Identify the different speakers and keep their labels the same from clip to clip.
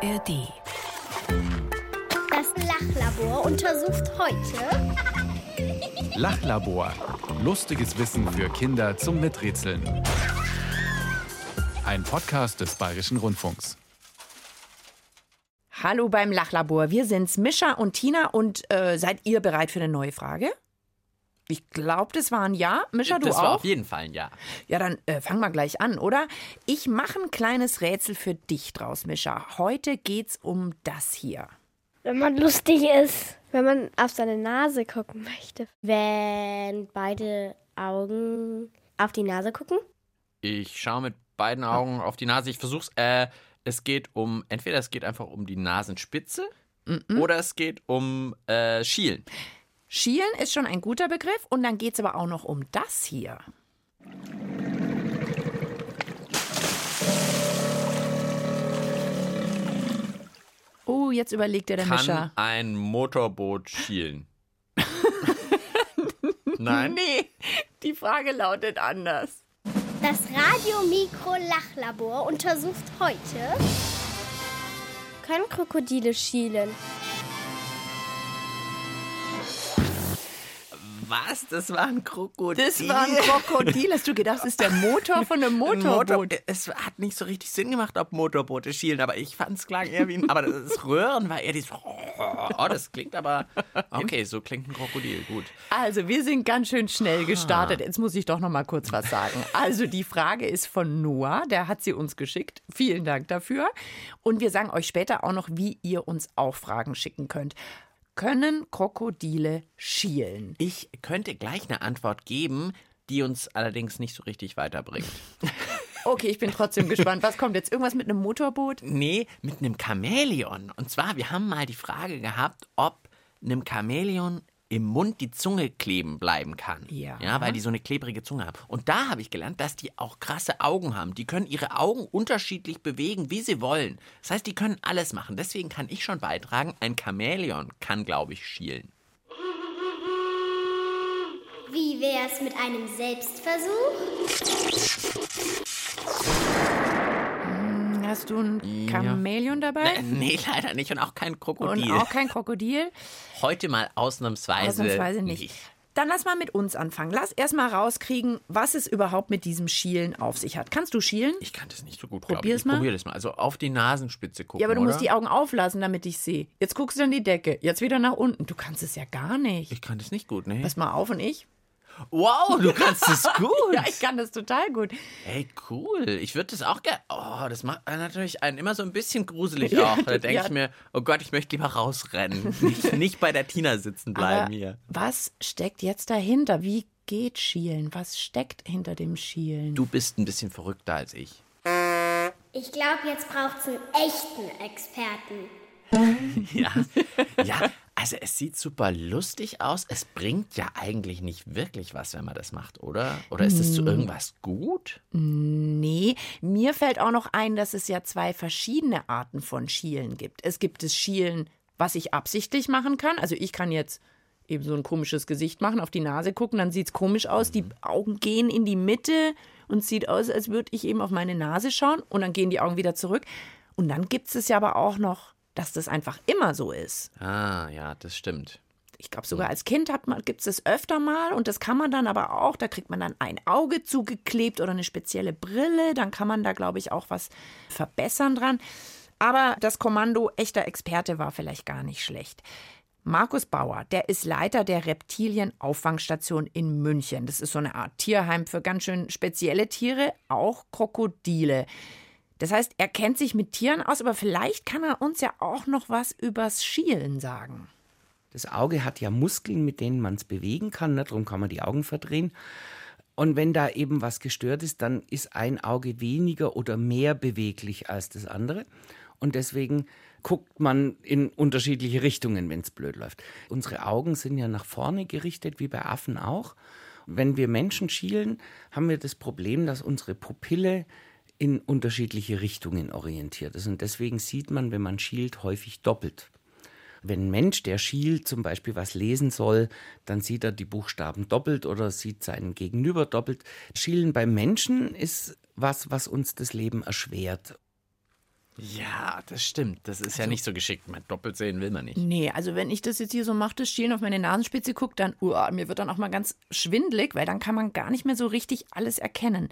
Speaker 1: ARD.
Speaker 2: Das Lachlabor untersucht heute
Speaker 3: Lachlabor. Lustiges Wissen für Kinder zum Miträtseln. Ein Podcast des Bayerischen Rundfunks.
Speaker 4: Hallo beim Lachlabor. Wir sind's, Mischa und Tina. Und äh, seid ihr bereit für eine neue Frage? Ich glaube, das war ein Ja. Mischa, du
Speaker 5: das
Speaker 4: auch?
Speaker 5: war auf jeden Fall ein Ja.
Speaker 4: Ja, dann äh, fang mal gleich an, oder? Ich mache ein kleines Rätsel für dich draus, Mischa. Heute geht's um das hier.
Speaker 2: Wenn man lustig ist, wenn man auf seine Nase gucken möchte. Wenn beide Augen auf die Nase gucken.
Speaker 5: Ich schaue mit beiden Augen auf die Nase. Ich versuch's. Äh, es geht um, entweder es geht einfach um die Nasenspitze oder es geht um äh, Schielen.
Speaker 4: Schielen ist schon ein guter Begriff und dann geht's aber auch noch um das hier. Oh, jetzt überlegt dir der
Speaker 5: Kann
Speaker 4: Mischa.
Speaker 5: ein Motorboot schielen? Nein?
Speaker 4: Nee, die Frage lautet anders.
Speaker 2: Das Radiomikro-Lachlabor untersucht heute. Können Krokodile schielen?
Speaker 5: Was? Das war ein Krokodil.
Speaker 4: Das war ein Krokodil. Hast du gedacht, das ist der Motor von einem
Speaker 5: Ein
Speaker 4: Motorboot?
Speaker 5: Motor- Es hat nicht so richtig Sinn gemacht, ob Motorboote schielen, aber ich fand es klang eher wie ein. Aber das Röhren war eher dieses. Oh, das klingt aber. Okay, so klingt ein Krokodil. Gut.
Speaker 4: Also, wir sind ganz schön schnell gestartet. Jetzt muss ich doch noch mal kurz was sagen. Also, die Frage ist von Noah, der hat sie uns geschickt. Vielen Dank dafür. Und wir sagen euch später auch noch, wie ihr uns auch Fragen schicken könnt. Können Krokodile schielen?
Speaker 5: Ich könnte gleich eine Antwort geben, die uns allerdings nicht so richtig weiterbringt.
Speaker 4: Okay, ich bin trotzdem gespannt. Was kommt jetzt? Irgendwas mit einem Motorboot?
Speaker 5: Nee, mit einem Chamäleon. Und zwar, wir haben mal die Frage gehabt, ob einem Chamäleon im Mund die Zunge kleben bleiben kann.
Speaker 4: Ja.
Speaker 5: Ja, weil die so eine klebrige Zunge haben. Und da habe ich gelernt, dass die auch krasse Augen haben. Die können ihre Augen unterschiedlich bewegen, wie sie wollen. Das heißt, die können alles machen. Deswegen kann ich schon beitragen, ein Chamäleon kann, glaube ich, schielen.
Speaker 2: Wie wär's mit einem Selbstversuch?
Speaker 4: Hast du ein Chamäleon dabei?
Speaker 5: Äh, nee, leider nicht. Und auch kein Krokodil.
Speaker 4: Und auch kein Krokodil?
Speaker 5: Heute mal ausnahmsweise,
Speaker 4: Ausnahmsweise nicht. Dann lass mal mit uns anfangen. Lass erst mal rauskriegen, was es überhaupt mit diesem Schielen auf sich hat. Kannst du schielen?
Speaker 5: Ich kann das nicht so gut, glaube ich. Ich
Speaker 4: mal.
Speaker 5: probiere das mal. Also auf die Nasenspitze gucken,
Speaker 4: Ja, aber du
Speaker 5: oder?
Speaker 4: musst die Augen auflassen, damit ich sehe. Jetzt guckst du an die Decke, jetzt wieder nach unten. Du kannst es ja gar nicht.
Speaker 5: Ich kann das nicht gut, ne?
Speaker 4: Pass mal auf und ich?
Speaker 5: Wow, du kannst es gut.
Speaker 4: Ja, ich kann das total gut.
Speaker 5: Hey, cool. Ich würde das auch gerne. Oh, das macht natürlich einen immer so ein bisschen gruselig
Speaker 4: Ja,
Speaker 5: auch. Da denke
Speaker 4: ja.
Speaker 5: ich mir, oh Gott, ich möchte lieber rausrennen. nicht, nicht bei der Tina sitzen bleiben
Speaker 4: Aber
Speaker 5: hier.
Speaker 4: was steckt jetzt dahinter? Wie geht Schielen? Was steckt hinter dem Schielen?
Speaker 5: Du bist ein bisschen verrückter als ich.
Speaker 2: Ich glaube, jetzt braucht's einen echten Experten.
Speaker 5: Ja, ja, also es sieht super lustig aus. Es bringt ja eigentlich nicht wirklich was, wenn man das macht, oder? Oder ist es zu irgendwas gut?
Speaker 4: Nee, mir fällt auch noch ein, dass es ja zwei verschiedene Arten von Schielen gibt. Es gibt das Schielen, was ich absichtlich machen kann. Also ich kann jetzt eben so ein komisches Gesicht machen, auf die Nase gucken, dann sieht's komisch aus. Die Augen gehen in die Mitte und es sieht aus, als würde ich eben auf meine Nase schauen und dann gehen die Augen wieder zurück. Und dann gibt es ja aber auch noch, dass das einfach immer so ist.
Speaker 5: Ah, ja, das stimmt.
Speaker 4: Ich glaube, sogar als Kind gibt es das öfter mal und das kann man dann aber auch, da kriegt man dann ein Auge zugeklebt oder eine spezielle Brille, dann kann man da, glaube ich, auch was verbessern dran. Aber das Kommando echter Experte war vielleicht gar nicht schlecht. Markus Bauer, der ist Leiter der Reptilienauffangstation in München. Das ist so eine Art Tierheim für ganz schön spezielle Tiere, auch Krokodile. Das heißt, er kennt sich mit Tieren aus, aber vielleicht kann er uns ja auch noch was übers Schielen sagen.
Speaker 6: Das Auge hat ja Muskeln, mit denen man es bewegen kann, ne? darum kann man die Augen verdrehen. Und wenn da eben was gestört ist, dann ist ein Auge weniger oder mehr beweglich als das andere. Und deswegen guckt man in unterschiedliche Richtungen, wenn es blöd läuft. Unsere Augen sind ja nach vorne gerichtet, wie bei Affen auch. Wenn wir Menschen schielen, haben wir das Problem, dass unsere Pupille in unterschiedliche Richtungen orientiert ist. Und deswegen sieht man, wenn man schielt, häufig doppelt. Wenn ein Mensch, der schielt, zum Beispiel was lesen soll, dann sieht er die Buchstaben doppelt oder sieht seinen Gegenüber doppelt. Schielen beim Menschen ist was, was uns das Leben erschwert.
Speaker 5: Ja, das stimmt. Das ist ja nicht so geschickt. Mein doppelt sehen will man nicht.
Speaker 4: Nee, also wenn ich das jetzt hier so mache, das Schielen auf meine Nasenspitze guckt, dann, uah, mir wird dann auch mal ganz schwindlig, weil dann kann man gar nicht mehr so richtig alles erkennen.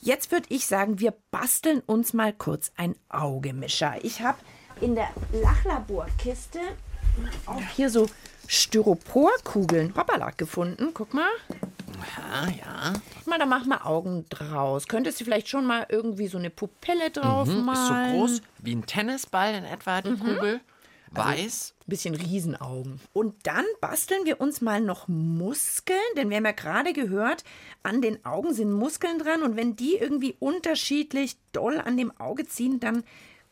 Speaker 4: Jetzt würde ich sagen, wir basteln uns mal kurz ein Augemischer. Ich habe in der Lachlaborkiste auch hier so Styroporkugeln, hoppala, gefunden. Guck mal.
Speaker 5: Ja, ja.
Speaker 4: Mal, da machen wir Augen draus. Könntest du vielleicht schon mal irgendwie so eine Pupille drauf
Speaker 5: Hm, ist so
Speaker 4: malen?
Speaker 5: groß wie ein Tennisball in etwa, die Kugel. Weiß.
Speaker 4: bisschen Riesenaugen. Und dann basteln wir uns mal noch Muskeln, denn wir haben ja gerade gehört, an den Augen sind Muskeln dran und wenn die irgendwie unterschiedlich doll an dem Auge ziehen, dann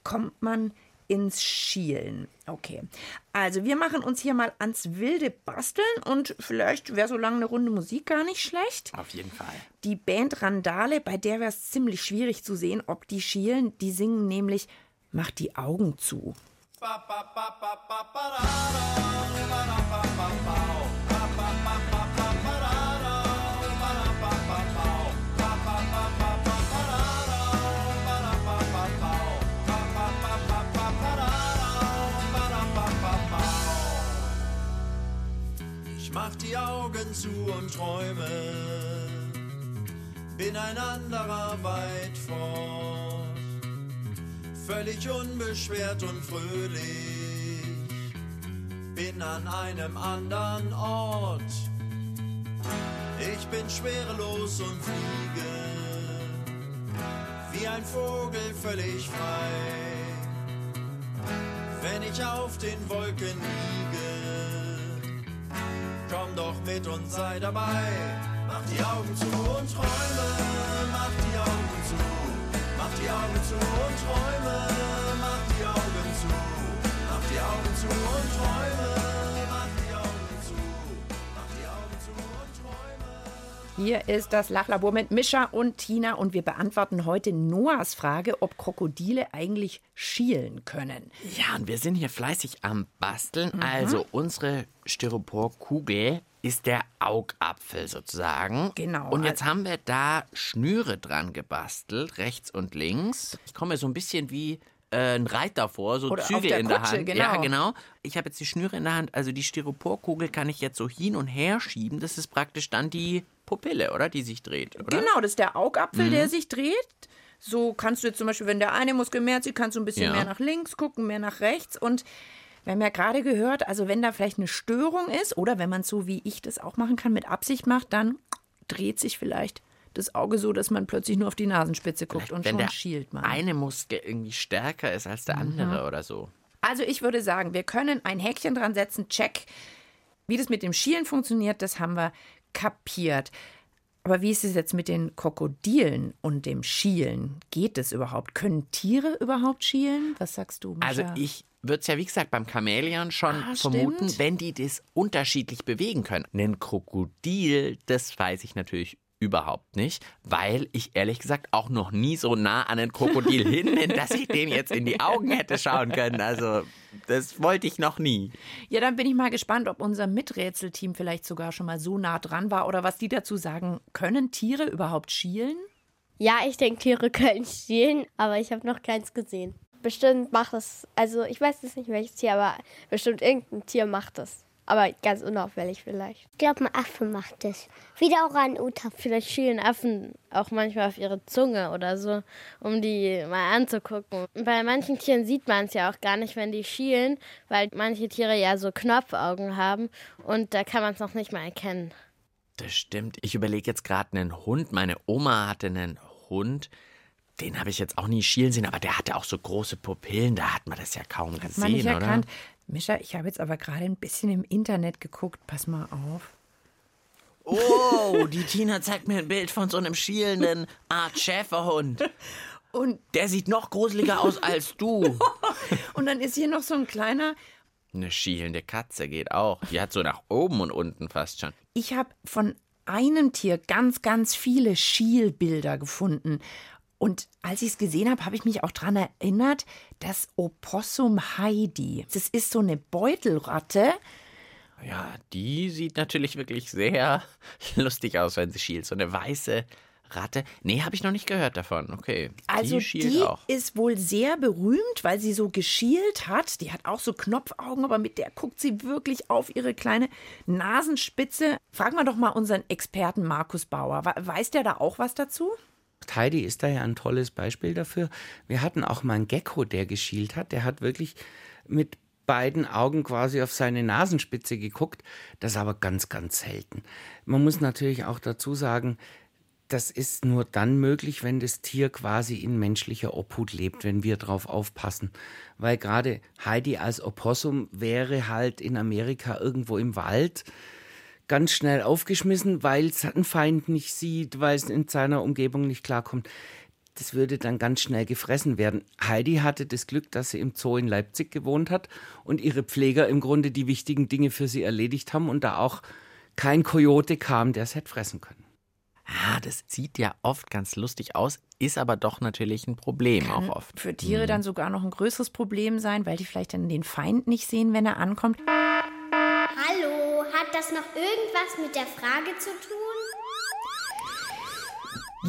Speaker 4: kommt man ins Schielen. Okay, also wir machen uns hier mal ans wilde Basteln und vielleicht wäre so lange eine Runde Musik gar nicht schlecht.
Speaker 5: Auf jeden Fall.
Speaker 4: Die Band Randale, bei der wäre es ziemlich schwierig zu sehen, ob die schielen. Die singen nämlich Mach die Augen zu.
Speaker 1: Ich mach die Augen zu und träume, bin ein anderer weit fort, völlig unbeschwert und fröhlich, bin an einem anderen Ort. Ich bin schwerelos und fliege, wie ein Vogel völlig frei, wenn ich auf den Wolken liege. Komm doch mit und sei dabei. Mach die Augen zu und träume. Mach die Augen zu. Mach die Augen zu und träume. Mach die Augen zu. Mach die Augen zu und träume. Mach die Augen zu. Mach die Augen zu und träume.
Speaker 4: Hier ist das Lachlabor mit Mischa und Tina und wir beantworten heute Noahs Frage, ob Krokodile eigentlich schielen können.
Speaker 5: Ja, und wir sind hier fleißig am Basteln.
Speaker 4: Mhm.
Speaker 5: Also unsere Styroporkugel ist der Augapfel sozusagen.
Speaker 4: Genau.
Speaker 5: Und jetzt haben wir da Schnüre dran gebastelt, rechts und links. Ich komme mir so ein bisschen wie äh, ein Reiter vor, so
Speaker 4: Oder
Speaker 5: Zügel in der
Speaker 4: Kutsche,
Speaker 5: Hand.
Speaker 4: genau.
Speaker 5: Ja, genau. Ich habe jetzt die Schnüre in der Hand. Also die Styroporkugel kann ich jetzt so hin und her schieben. Das ist praktisch dann die Pupille, oder? Die sich dreht, oder?
Speaker 4: Genau, das ist der Augapfel,
Speaker 5: Mhm.
Speaker 4: der sich dreht. So kannst du jetzt zum Beispiel, wenn der eine Muskel mehr zieht, kannst du ein bisschen
Speaker 5: Ja.
Speaker 4: mehr nach links gucken, mehr nach rechts. Und wir haben ja gerade gehört, also wenn da vielleicht eine Störung ist oder wenn man es so wie ich das auch machen kann, mit Absicht macht, dann dreht sich vielleicht das Auge so, dass man plötzlich nur auf die Nasenspitze guckt und
Speaker 5: Wenn
Speaker 4: schon schielt man.
Speaker 5: eine Muskel irgendwie stärker ist als der
Speaker 4: Mhm.
Speaker 5: andere oder so.
Speaker 4: Also ich würde sagen, wir können ein Häkchen dran setzen, check. Wie das mit dem Schielen funktioniert, das haben wir kapiert. Aber wie ist es jetzt mit den Krokodilen und dem Schielen? Geht es überhaupt? Können Tiere überhaupt schielen? Was sagst du, Mischa?
Speaker 5: Also ich würde es ja, wie gesagt, beim Chamäleon schon
Speaker 4: Ah,
Speaker 5: vermuten,
Speaker 4: stimmt.
Speaker 5: wenn die das unterschiedlich bewegen können. Ein Krokodil, das weiß ich natürlich überhaupt nicht, weil ich ehrlich gesagt auch noch nie so nah an ein Krokodil hin bin, dass ich dem jetzt in die Augen hätte schauen können. Also das wollte ich noch nie.
Speaker 4: Ja, dann bin ich mal gespannt, ob unser Miträtselteam vielleicht sogar schon mal so nah dran war oder was die dazu sagen. Können Tiere überhaupt schielen?
Speaker 2: Ja, ich denke, Tiere können schielen, aber ich habe noch keins gesehen. Bestimmt macht es, also ich weiß jetzt nicht welches Tier, aber bestimmt irgendein Tier macht es. Aber ganz unauffällig vielleicht.
Speaker 7: Ich glaube, ein Affe macht es. Wieder Orang-Utan.
Speaker 2: Vielleicht schielen Affen auch manchmal auf ihre Zunge oder so, um die mal anzugucken. Bei manchen Tieren sieht man es ja auch gar nicht, wenn die schielen, weil manche Tiere ja so Knopfaugen haben und da kann man es noch nicht mal erkennen.
Speaker 5: Das stimmt. Ich überlege jetzt gerade einen Hund. Meine Oma hatte einen Hund. Den habe ich jetzt auch nie schielen sehen, aber der hatte auch so große Pupillen. Da hat man das ja kaum gesehen,
Speaker 4: Man nicht
Speaker 5: oder?
Speaker 4: erkannt. Mischa, ich habe jetzt aber gerade ein bisschen im Internet geguckt. Pass mal auf.
Speaker 5: Oh, die Tina zeigt mir ein Bild von so einem schielenden Art Schäferhund.
Speaker 4: Und,
Speaker 5: Der sieht noch gruseliger aus als du.
Speaker 4: und dann ist hier noch so ein kleiner.
Speaker 5: Eine schielende Katze geht auch. Die hat so nach oben und unten fast schon.
Speaker 4: Ich habe von einem Tier ganz, ganz viele Schielbilder gefunden. Und als ich es gesehen habe, habe ich mich auch daran erinnert, das Opossum Heidi. Das ist so eine Beutelratte.
Speaker 5: Ja, die sieht natürlich wirklich sehr lustig aus, wenn sie schielt. So eine weiße Ratte? Nee, habe ich noch nicht gehört davon. Okay.
Speaker 4: Also
Speaker 5: die
Speaker 4: die
Speaker 5: auch.
Speaker 4: ist wohl sehr berühmt, weil sie so geschielt hat. Die hat auch so Knopfaugen, aber mit der guckt sie wirklich auf ihre kleine Nasenspitze. Fragen wir doch mal unseren Experten Markus Bauer. We- Weiß der da auch was dazu?
Speaker 6: Heidi ist da ja ein tolles Beispiel dafür. Wir hatten auch mal einen Gecko, der geschielt hat. Der hat wirklich mit beiden Augen quasi auf seine Nasenspitze geguckt. Das aber ganz, ganz selten. Man muss natürlich auch dazu sagen, das ist nur dann möglich, wenn das Tier quasi in menschlicher Obhut lebt, wenn wir drauf aufpassen. Weil gerade Heidi als Opossum wäre halt in Amerika irgendwo im Wald ganz schnell aufgeschmissen, weil es einen Feind nicht sieht, weil es in seiner Umgebung nicht klarkommt. Das würde dann ganz schnell gefressen werden. Heidi hatte das Glück, dass sie im Zoo in Leipzig gewohnt hat und ihre Pfleger im Grunde die wichtigen Dinge für sie erledigt haben und da auch kein Kojote kam, der es hätte fressen können.
Speaker 5: Ah, das sieht ja oft ganz lustig aus, ist aber doch natürlich ein Problem auch oft.
Speaker 4: Für Tiere dann sogar noch ein größeres Problem sein, weil die vielleicht dann den Feind nicht sehen, wenn er ankommt.
Speaker 7: Hat das noch irgendwas mit der Frage zu tun?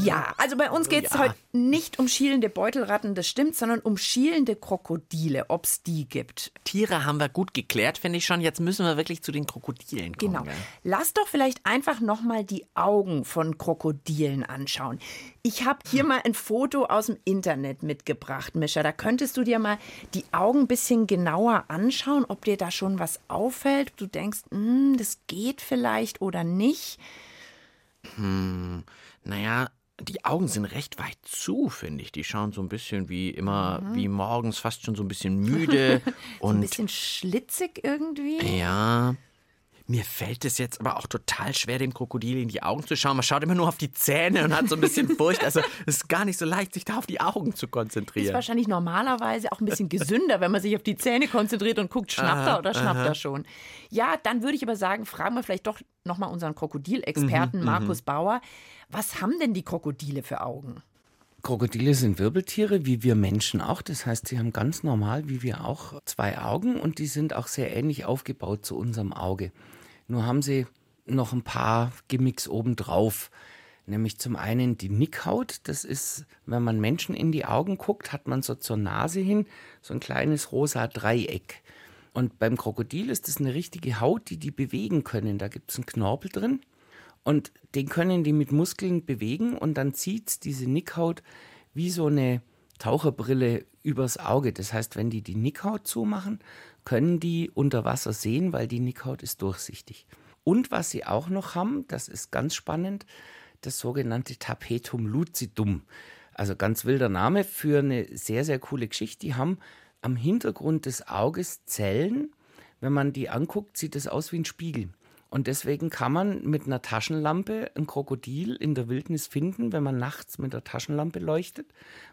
Speaker 4: Ja, also bei uns geht es
Speaker 5: ja.
Speaker 4: heute nicht um schielende Beutelratten, das stimmt, sondern um schielende Krokodile, ob es die gibt.
Speaker 5: Tiere haben wir gut geklärt, finde ich schon. Jetzt müssen wir wirklich zu den Krokodilen kommen.
Speaker 4: Genau.
Speaker 5: gell?
Speaker 4: Lass doch vielleicht einfach nochmal die Augen von Krokodilen anschauen. Ich habe hier mal ein Foto aus dem Internet mitgebracht, Mischa. Da könntest du dir mal die Augen ein bisschen genauer anschauen, ob dir da schon was auffällt. Du denkst, hm, das geht vielleicht oder nicht.
Speaker 5: Naja, die Augen sind recht weit zu, finde ich. Die schauen so ein bisschen wie immer, wie morgens, fast schon so ein bisschen müde.
Speaker 4: Ein
Speaker 5: und
Speaker 4: bisschen schlitzig irgendwie.
Speaker 5: ja, mir fällt es jetzt aber auch total schwer, dem Krokodil in die Augen zu schauen. Man schaut immer nur auf die Zähne und hat so ein bisschen Furcht. Also es ist gar nicht so leicht, sich da auf die Augen zu
Speaker 4: Ist
Speaker 5: konzentrieren.
Speaker 4: wahrscheinlich normalerweise auch ein bisschen gesünder, wenn man sich auf die Zähne konzentriert und guckt, schnappt er oder schnappt er schon. Ja, dann würde ich aber sagen, fragen wir vielleicht doch nochmal unseren Krokodilexperten Markus Bauer. Was haben denn die Krokodile für Augen?
Speaker 6: Krokodile sind Wirbeltiere, wie wir Menschen auch. Das heißt, sie haben ganz normal, wie wir auch, zwei Augen und die sind auch sehr ähnlich aufgebaut zu unserem Auge. Nur haben sie noch ein paar Gimmicks obendrauf. Nämlich zum einen die Nickhaut. Das ist, wenn man Menschen in die Augen guckt, hat man so zur Nase hin so ein kleines rosa Dreieck. Und beim Krokodil ist das eine richtige Haut, die die bewegen können. Da gibt es einen Knorpel drin. Und den können die mit Muskeln bewegen und dann zieht diese Nickhaut wie so eine Taucherbrille übers Auge. Das heißt, wenn die die Nickhaut zumachen, können die unter Wasser sehen, weil die Nickhaut ist durchsichtig. Und was sie auch noch haben, das ist ganz spannend, das sogenannte Tapetum lucidum. Also ganz wilder Name für eine sehr, sehr coole Geschichte. Die haben am Hintergrund des Auges Zellen. Wenn man die anguckt, sieht es aus wie ein Spiegel. Und deswegen kann man mit einer Taschenlampe ein Krokodil in der Wildnis finden, wenn man nachts mit der Taschenlampe leuchtet,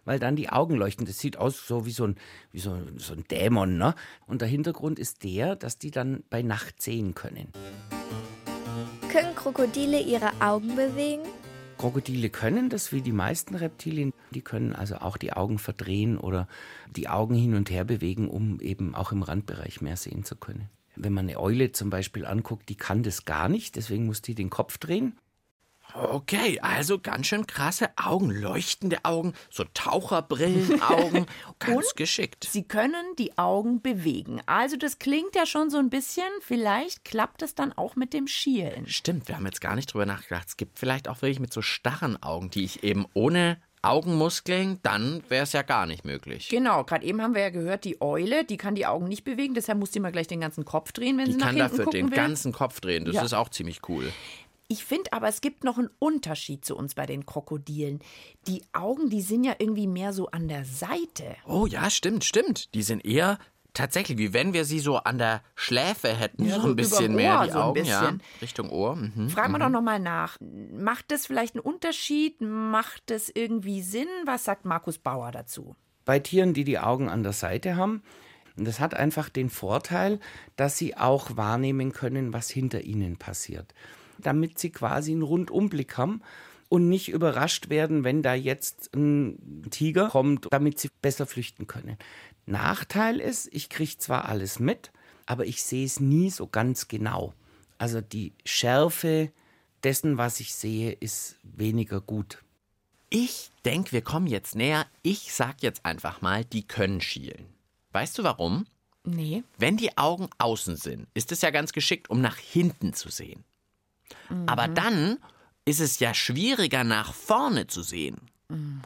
Speaker 6: weil dann die Augen leuchten. Das sieht aus so wie so ein, wie so, so ein Dämon. Ne? Und der Hintergrund ist der, dass die dann bei Nacht sehen können.
Speaker 8: Können Krokodile ihre Augen bewegen?
Speaker 6: Krokodile können das wie die meisten Reptilien. Die können also auch die Augen verdrehen oder die Augen hin und her bewegen, um eben auch im Randbereich mehr sehen zu können. Wenn man eine Eule zum Beispiel anguckt, die kann das gar nicht, deswegen muss die den Kopf drehen.
Speaker 5: Okay, also ganz schön krasse Augen, leuchtende Augen, so Taucherbrillenaugen. ganz
Speaker 4: Und
Speaker 5: geschickt.
Speaker 4: Sie können die Augen bewegen. Also das klingt ja schon so ein bisschen, vielleicht klappt es dann auch mit dem Schielen.
Speaker 5: Stimmt, wir haben jetzt gar nicht drüber nachgedacht. Es gibt vielleicht auch wirklich mit so starren Augen, die ich eben ohne Augenmuskeln, dann wäre es ja gar nicht möglich.
Speaker 4: Genau, gerade eben haben wir ja gehört, die Eule, die kann die Augen nicht bewegen, deshalb muss die mal gleich den ganzen Kopf drehen, wenn
Speaker 5: Die
Speaker 4: sie nach
Speaker 5: kann
Speaker 4: hinten
Speaker 5: dafür
Speaker 4: gucken
Speaker 5: den
Speaker 4: will.
Speaker 5: ganzen Kopf drehen. Das
Speaker 4: Ja.
Speaker 5: ist auch ziemlich cool.
Speaker 4: Ich finde aber, es gibt noch einen Unterschied zu uns bei den Krokodilen. Die Augen, die sind ja irgendwie mehr so an der Seite.
Speaker 5: Oh ja, stimmt, stimmt. Die sind eher tatsächlich, wie wenn wir sie so an der Schläfe hätten,
Speaker 4: Ja,
Speaker 5: so ein bisschen
Speaker 4: überm
Speaker 5: mehr
Speaker 4: Ohr
Speaker 5: die
Speaker 4: so
Speaker 5: Augen, ja,
Speaker 4: bisschen.
Speaker 5: Richtung Ohr. Mhm.
Speaker 4: Fragen wir doch nochmal nach. Macht das vielleicht einen Unterschied? Macht das irgendwie Sinn? Was sagt Markus Bauer dazu?
Speaker 6: bei Tieren, die die Augen an der Seite haben. Und das hat einfach den Vorteil, dass sie auch wahrnehmen können, was hinter ihnen passiert. Damit sie quasi einen Rundumblick haben und nicht überrascht werden, wenn da jetzt ein Tiger kommt, damit sie besser flüchten können. Nachteil ist, ich kriege zwar alles mit, aber ich sehe es nie so ganz genau. Also die Schärfe dessen, was ich sehe, ist weniger gut.
Speaker 5: Ich denke, wir kommen jetzt näher. Ich sag jetzt einfach mal, die können schielen. Weißt du warum?
Speaker 4: Nee.
Speaker 5: Wenn die Augen außen sind, ist es ja ganz geschickt, um nach hinten zu sehen. Aber dann ist es ja schwieriger, nach vorne zu sehen.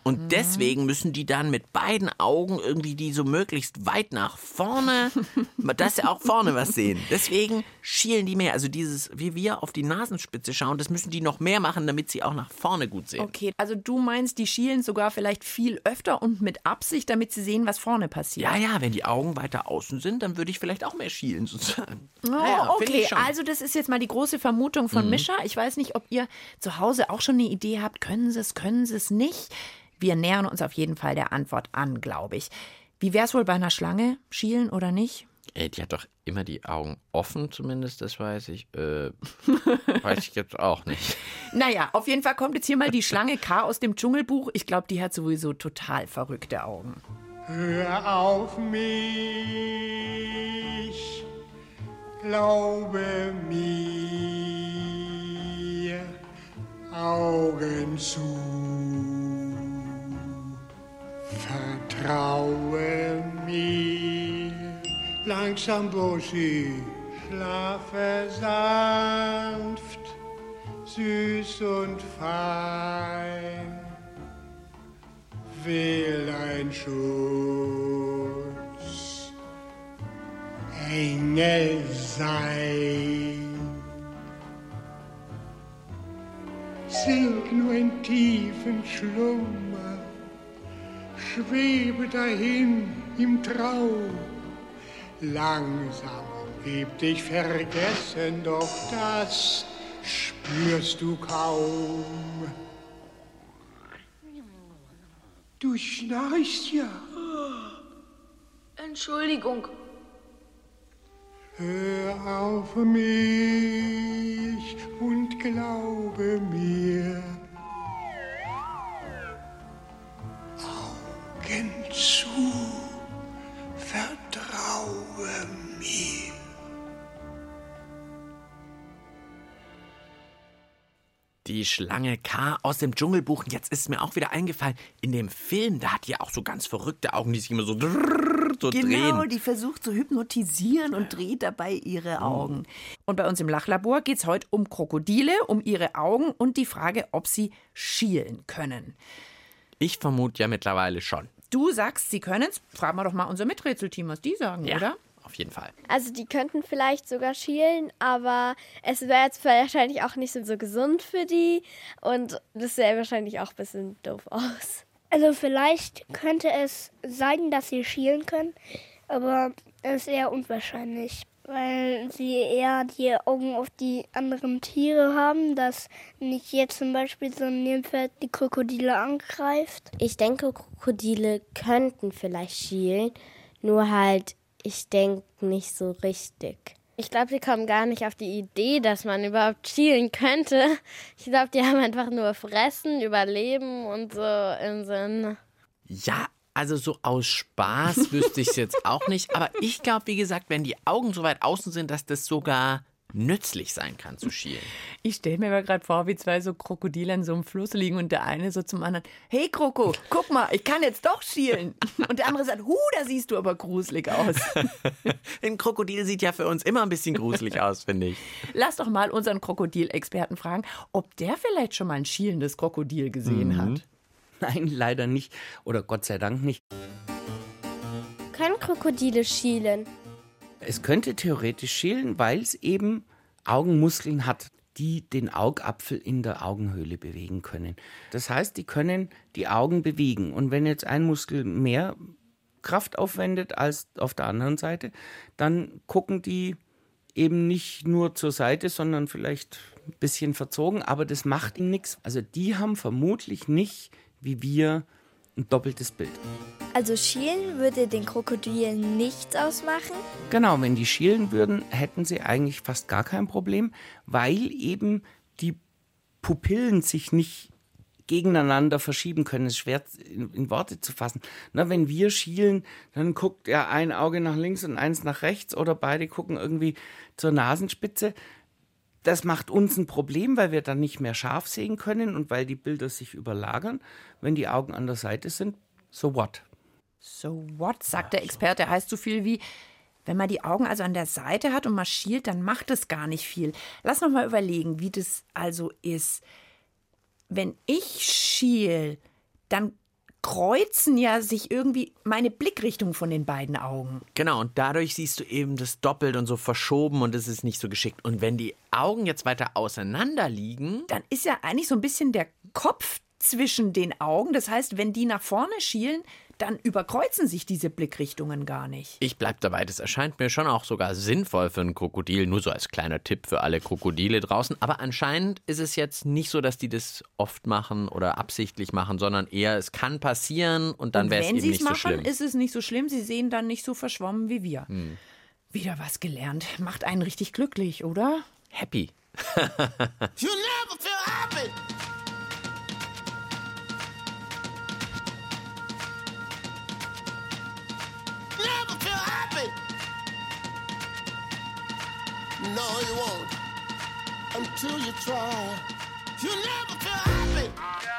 Speaker 5: Und deswegen müssen die dann mit beiden Augen irgendwie die so möglichst weit nach vorne, dass sie auch vorne was sehen. Deswegen schielen die mehr. Also dieses, wie wir auf die Nasenspitze schauen, das müssen die noch mehr machen, damit sie auch nach vorne gut sehen.
Speaker 4: Okay, also du meinst, die schielen sogar vielleicht viel öfter und mit Absicht, damit sie sehen, was vorne passiert.
Speaker 5: Ja, ja, wenn die Augen weiter außen sind, dann würde ich vielleicht auch mehr schielen sozusagen.
Speaker 4: Oh,
Speaker 5: Ja,
Speaker 4: okay, also das ist jetzt mal die große Vermutung von Mischa. Ich weiß nicht, ob ihr zu Hause auch schon eine Idee habt. Können sie es, können sie es nicht? Wir nähern uns auf jeden Fall der Antwort an, glaube ich. Wie wäre es wohl bei einer Schlange? Schielen oder nicht?
Speaker 5: Ey, die hat doch immer die Augen offen, zumindest, das weiß ich. Äh, weiß ich jetzt auch nicht.
Speaker 4: Naja, auf jeden Fall kommt jetzt hier mal die Schlange K aus dem Dschungelbuch. Ich glaube, die hat sowieso total verrückte Augen.
Speaker 9: Hör auf mich, glaube mir, Augen zu, vertraue mir, langsam Buschi, schlafe sanft, süß und fein. Will ein Schutz, Engel sein. Sink nur in tiefen Schlummer, schwebe dahin im Traum. Langsam gib dich vergessen, doch das spürst du kaum. Du schnarchst ja.
Speaker 10: Entschuldigung.
Speaker 9: Hör auf mich und glaube mir.
Speaker 5: Die Schlange K aus dem Dschungelbuch. Und Jetzt ist mir auch wieder eingefallen, in dem Film, da hat die auch so ganz verrückte Augen, die sich immer so, so
Speaker 4: Genau,
Speaker 5: drehen.
Speaker 4: die versucht zu hypnotisieren und dreht dabei ihre Augen. Und bei uns im Lachlabor geht es heute um Krokodile, um ihre Augen und die Frage, ob sie schielen können.
Speaker 5: Ich vermute ja mittlerweile schon.
Speaker 4: Du sagst, sie können es. Fragen wir doch mal unser Miträtselteam, was die sagen,
Speaker 5: Ja,
Speaker 4: oder?
Speaker 5: Auf jeden Fall.
Speaker 8: Also die könnten vielleicht sogar schielen, aber es wäre jetzt wahrscheinlich auch nicht so, so gesund für die und das sähe wahrscheinlich auch ein bisschen doof aus.
Speaker 7: Also vielleicht könnte es sein, dass sie schielen können, aber es ist eher unwahrscheinlich, weil sie eher die Augen auf die anderen Tiere haben, dass nicht jetzt zum Beispiel so ein Nilpferd die Krokodile angreift.
Speaker 2: Ich denke, Krokodile könnten vielleicht schielen, nur halt, ich denke nicht so richtig. Ich glaube, die kommen gar nicht auf die Idee, dass man überhaupt schielen könnte. Ich glaube, die haben einfach nur Fressen, Überleben und so im Sinn.
Speaker 5: Ja, also so aus Spaß wüsste ich es jetzt auch nicht. Aber ich glaube, wie gesagt, wenn die Augen so weit außen sind, dass das sogar nützlich sein kann zu schielen.
Speaker 4: Ich stelle mir aber gerade vor, wie zwei so Krokodile in so einem Fluss liegen und der eine so zum anderen, hey Kroko, guck mal, ich kann jetzt doch schielen. Und der andere sagt, hu, da siehst du aber gruselig aus.
Speaker 5: Ein Krokodil sieht ja für uns immer ein bisschen gruselig aus, finde ich.
Speaker 4: Lass doch mal unseren Krokodilexperten fragen, ob der vielleicht schon mal ein schielendes Krokodil gesehen hat.
Speaker 6: Nein, leider nicht. Oder Gott sei Dank nicht.
Speaker 8: Können Krokodile schielen?
Speaker 6: Es könnte theoretisch schielen, weil es eben Augenmuskeln hat, die den Augapfel in der Augenhöhle bewegen können. Das heißt, die können die Augen bewegen. Und wenn jetzt ein Muskel mehr Kraft aufwendet als auf der anderen Seite, dann gucken die eben nicht nur zur Seite, sondern vielleicht ein bisschen verzogen, aber das macht ihnen nichts. Also die haben vermutlich nicht, wie wir, ein doppeltes Bild.
Speaker 8: Also schielen würde den Krokodilen nichts ausmachen?
Speaker 6: Genau, wenn die schielen würden, hätten sie eigentlich fast gar kein Problem, weil eben die Pupillen sich nicht gegeneinander verschieben können. Es ist schwer in, in Worte zu fassen. Na, wenn wir schielen, dann guckt ja ein Auge nach links und eins nach rechts oder beide gucken irgendwie zur Nasenspitze. Das macht uns ein Problem, weil wir dann nicht mehr scharf sehen können und weil die Bilder sich überlagern. Wenn die Augen an der Seite sind, so what?
Speaker 4: So what, sagt der Experte, heißt so viel wie, wenn man die Augen also an der Seite hat und man schielt, dann macht es gar nicht viel. Lass noch mal überlegen, wie das also ist. Wenn ich schiel, dann kreuzen ja sich irgendwie meine Blickrichtung von den beiden Augen.
Speaker 5: Genau, und dadurch siehst du eben das doppelt und so verschoben und es ist nicht so geschickt. Und wenn die Augen jetzt weiter auseinander liegen,
Speaker 4: Dann ist ja eigentlich so ein bisschen der Kopf zwischen den Augen. Das heißt, wenn die nach vorne schielen, dann überkreuzen sich diese Blickrichtungen gar nicht.
Speaker 5: ich bleib dabei, das erscheint mir schon auch sogar sinnvoll für ein Krokodil, nur so als kleiner Tipp für alle Krokodile draußen. Aber anscheinend ist es jetzt nicht so, dass die das oft machen oder absichtlich machen, sondern eher, es kann passieren und dann wäre es
Speaker 4: wenn
Speaker 5: eben
Speaker 4: sie es
Speaker 5: nicht so
Speaker 4: machen,
Speaker 5: schlimm.
Speaker 4: ist es nicht so schlimm. Sie sehen dann nicht so verschwommen wie wir.
Speaker 5: Hm.
Speaker 4: Wieder was gelernt. Macht einen richtig glücklich, oder?
Speaker 5: Happy.
Speaker 1: No, you won't until you try. you'll never feel happy.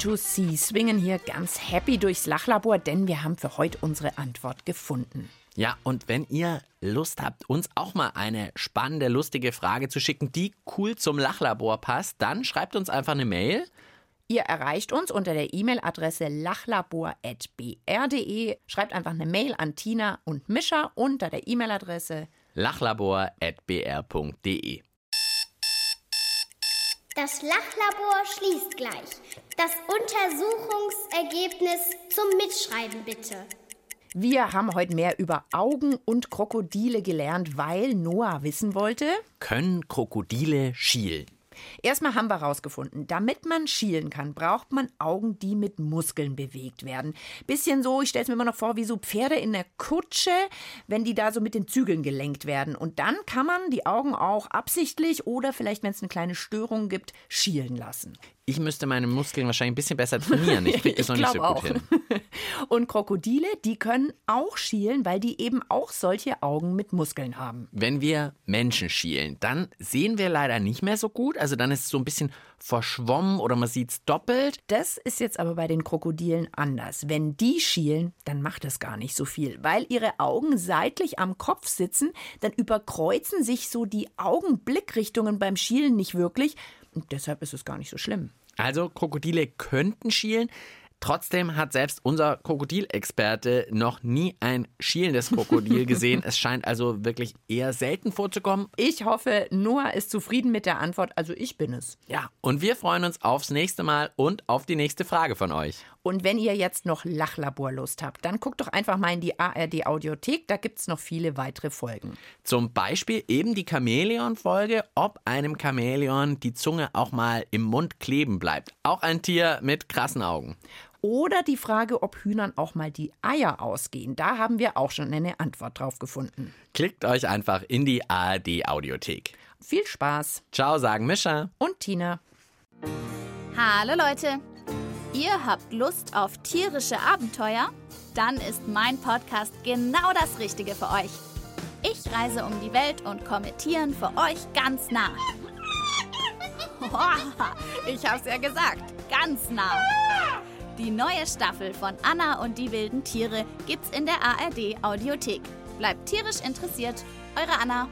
Speaker 4: C2C swingen hier ganz happy durchs Lachlabor, denn wir haben für heute unsere Antwort gefunden.
Speaker 5: Ja, und wenn ihr Lust habt, uns auch mal eine spannende, lustige Frage zu schicken, die cool zum Lachlabor passt, dann schreibt uns einfach eine Mail.
Speaker 4: Ihr erreicht uns unter der E-Mail-Adresse lachlabor.br.de. Schreibt einfach eine Mail an Tina und Mischa unter der E-Mail-Adresse.
Speaker 5: lachlabor.br.de.
Speaker 10: Das Lachlabor schließt gleich. Das Untersuchungsergebnis zum Mitschreiben bitte.
Speaker 4: Wir haben heute mehr über Augen und Krokodile gelernt, weil Noah wissen wollte.
Speaker 5: Können Krokodile schielen?
Speaker 4: Erstmal haben wir herausgefunden, damit man schielen kann, braucht man Augen, die mit Muskeln bewegt werden. Bisschen so, ich stelle es mir immer noch vor, wie so Pferde in der Kutsche, wenn die da so mit den Zügeln gelenkt werden. Und dann kann man die Augen auch absichtlich oder vielleicht, wenn es eine kleine Störung gibt, schielen lassen.
Speaker 5: Ich müsste meine Muskeln wahrscheinlich ein bisschen besser trainieren. Ich kriege das noch nicht so gut hin.
Speaker 4: Und Krokodile, die können auch schielen, weil die eben auch solche Augen mit Muskeln haben.
Speaker 5: Wenn wir Menschen schielen, dann sehen wir leider nicht mehr so gut. Also dann ist es so ein bisschen verschwommen oder man sieht es doppelt.
Speaker 4: Das ist jetzt aber bei den Krokodilen anders. Wenn die schielen, dann macht das gar nicht so viel. Weil ihre Augen seitlich am Kopf sitzen, dann überkreuzen sich so die Augenblickrichtungen beim Schielen nicht wirklich. Und deshalb ist es gar nicht so schlimm.
Speaker 5: Also Krokodile könnten schielen. Trotzdem hat selbst unser Krokodilexperte noch nie ein schielendes Krokodil gesehen. es scheint also wirklich eher selten vorzukommen.
Speaker 4: Ich hoffe, Noah ist zufrieden mit der Antwort, also ich bin es.
Speaker 5: Ja, und wir freuen uns aufs nächste Mal und auf die nächste Frage von euch.
Speaker 4: Und wenn ihr jetzt noch Lachlaborlust habt, dann guckt doch einfach mal in die ARD Audiothek, da gibt es noch viele weitere Folgen.
Speaker 5: Zum Beispiel eben die Chamäleon-Folge, ob einem Chamäleon die Zunge auch mal im Mund kleben bleibt. Auch ein Tier mit krassen Augen.
Speaker 4: Oder die Frage, ob Hühnern auch mal die Eier ausgehen. Da haben wir auch schon eine Antwort drauf gefunden.
Speaker 5: Klickt euch einfach in die ARD Audiothek.
Speaker 4: Viel Spaß.
Speaker 5: Ciao, sagen Mischa.
Speaker 4: Und Tina.
Speaker 11: Hallo Leute. Ihr habt Lust auf tierische Abenteuer? Dann ist mein Podcast genau das Richtige für euch. Ich reise um die Welt und komme Tieren für euch ganz nah. Ich hab's ja gesagt, ganz nah. Die neue Staffel von Anna und die wilden Tiere gibt's in der ARD Audiothek. Bleibt tierisch interessiert, eure Anna.